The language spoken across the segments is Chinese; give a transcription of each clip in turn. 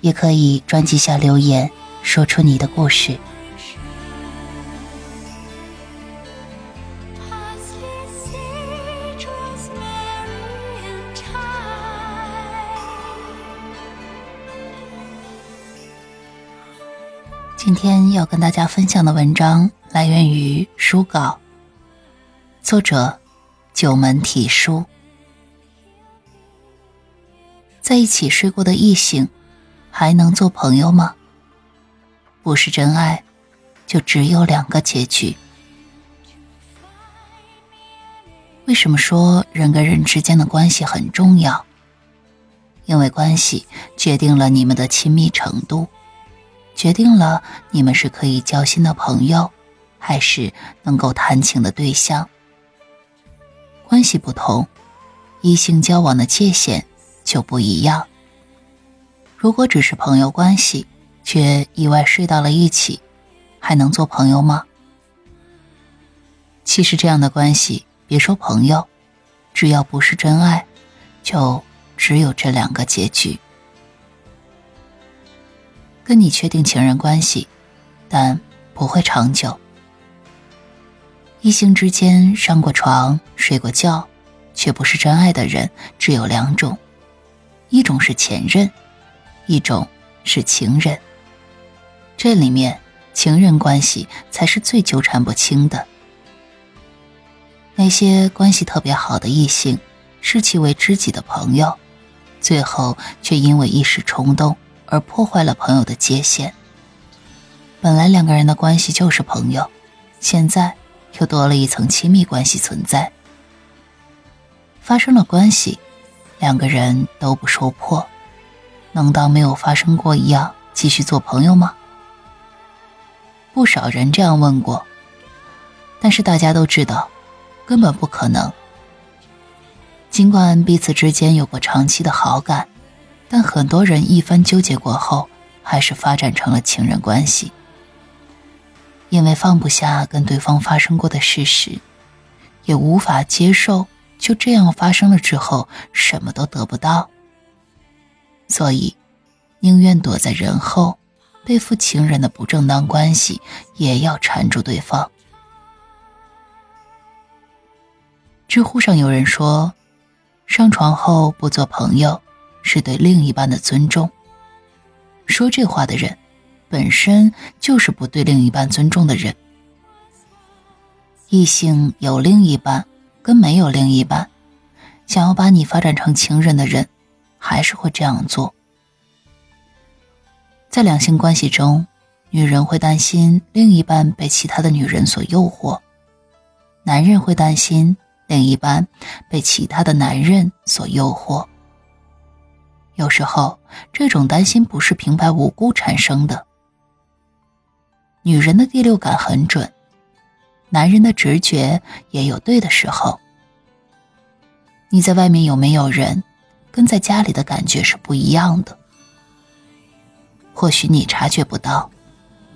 也可以专辑下留言，说出你的故事。今天要跟大家分享的文章来源于书稿，作者九门体书。在一起睡过的异性。还能做朋友吗？不是真爱，就只有两个结局。为什么说人跟人之间的关系很重要？因为关系决定了你们的亲密程度，决定了你们是可以交心的朋友，还是能够谈情的对象。关系不同，异性交往的界限就不一样。如果只是朋友关系，却意外睡到了一起，还能做朋友吗？其实这样的关系，别说朋友，只要不是真爱，就只有这两个结局。跟你确定情人关系，但不会长久。异性之间上过床、睡过觉，却不是真爱的人，只有两种，一种是前任。一种是情人，这里面情人关系才是最纠缠不清的。那些关系特别好的异性，视其为知己的朋友，最后却因为一时冲动而破坏了朋友的界限。本来两个人的关系就是朋友，现在又多了一层亲密关系存在。发生了关系，两个人都不说破。能当没有发生过一样继续做朋友吗？不少人这样问过，但是大家都知道，根本不可能。尽管彼此之间有过长期的好感，但很多人一番纠结过后，还是发展成了情人关系。因为放不下跟对方发生过的事实，也无法接受就这样发生了之后什么都得不到。所以，宁愿躲在人后，背负情人的不正当关系，也要缠住对方。知乎上有人说：“上床后不做朋友，是对另一半的尊重。”说这话的人，本身就是不对另一半尊重的人。异性有另一半，跟没有另一半，想要把你发展成情人的人。还是会这样做。在两性关系中，女人会担心另一半被其他的女人所诱惑，男人会担心另一半被其他的男人所诱惑。有时候，这种担心不是平白无故产生的。女人的第六感很准，男人的直觉也有对的时候。你在外面有没有人？跟在家里的感觉是不一样的。或许你察觉不到，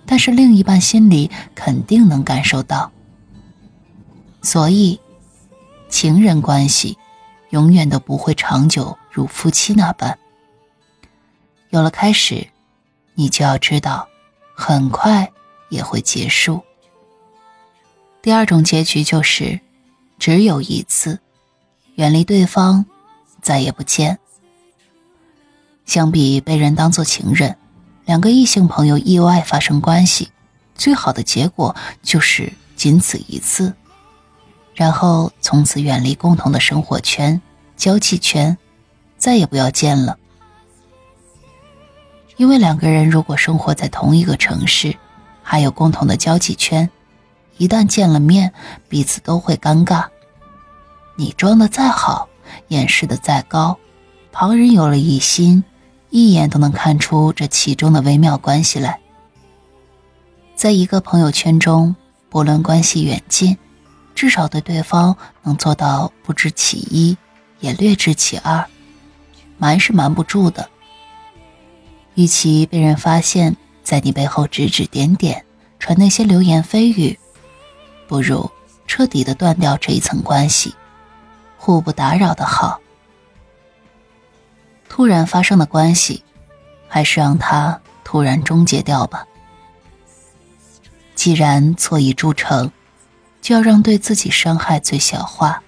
但是另一半心里肯定能感受到。所以，情人关系永远都不会长久如夫妻那般。有了开始，你就要知道，很快也会结束。第二种结局就是，只有一次，远离对方。再也不见。相比被人当做情人，两个异性朋友意外发生关系，最好的结果就是仅此一次，然后从此远离共同的生活圈、交际圈，再也不要见了。因为两个人如果生活在同一个城市，还有共同的交际圈，一旦见了面，彼此都会尴尬。你装的再好。掩饰的再高，旁人有了疑心，一眼都能看出这其中的微妙关系来。在一个朋友圈中，不论关系远近，至少对对方能做到不知其一，也略知其二，瞒是瞒不住的。与其被人发现，在你背后指指点点，传那些流言蜚语，不如彻底的断掉这一层关系，互不打扰的好。突然发生的关系，还是让它突然终结掉吧。既然错已铸成，就要让对自己伤害最小化。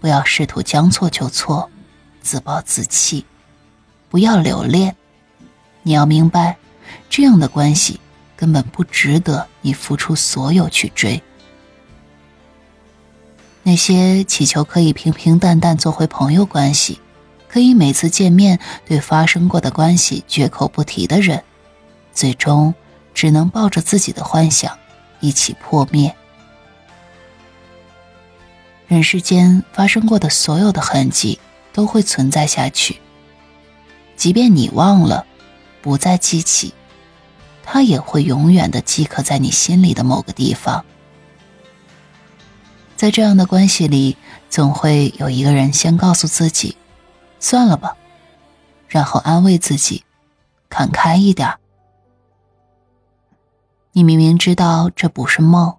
不要试图将错就错，自暴自弃。不要留恋。你要明白，这样的关系根本不值得你付出所有去追。那些祈求可以平平淡淡做回朋友关系，可以每次见面对发生过的关系绝口不提的人，最终只能抱着自己的幻想一起破灭。人世间发生过的所有的痕迹都会存在下去，即便你忘了。不再记起，它也会永远的记刻在你心里的某个地方。在这样的关系里，总会有一个人先告诉自己：“算了吧”，然后安慰自己：“看开一点。”你明明知道这不是梦，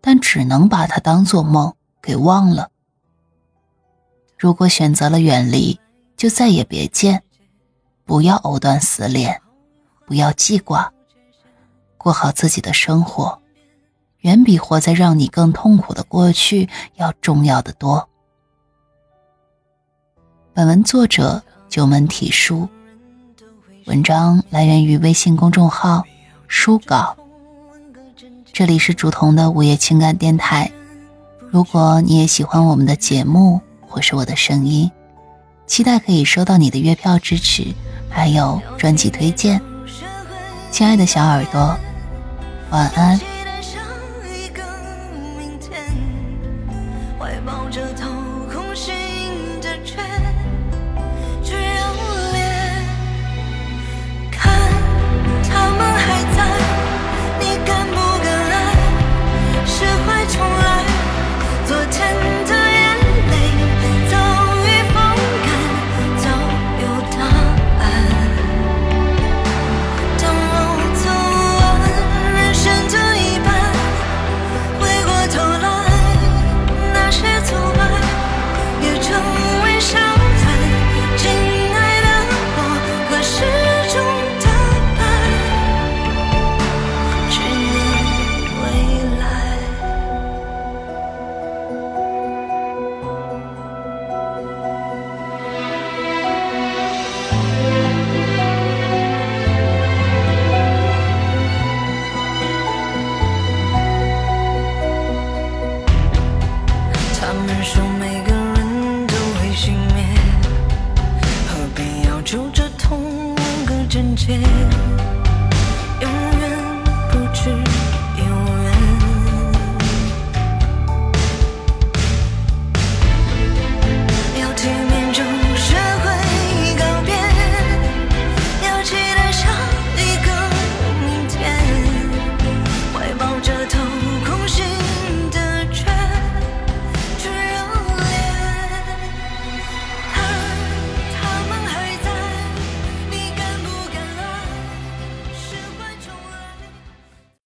但只能把它当做梦给忘了。如果选择了远离，就再也别见。不要藕断丝连，不要记挂，过好自己的生活，远比活在让你更痛苦的过去要重要的多。本文作者九门体书，文章来源于微信公众号书稿。这里是竹筒的午夜情感电台。如果你也喜欢我们的节目或是我的声音，期待可以收到你的月票支持。还有专辑推荐，亲爱的小耳朵，晚安。有着同样的症结。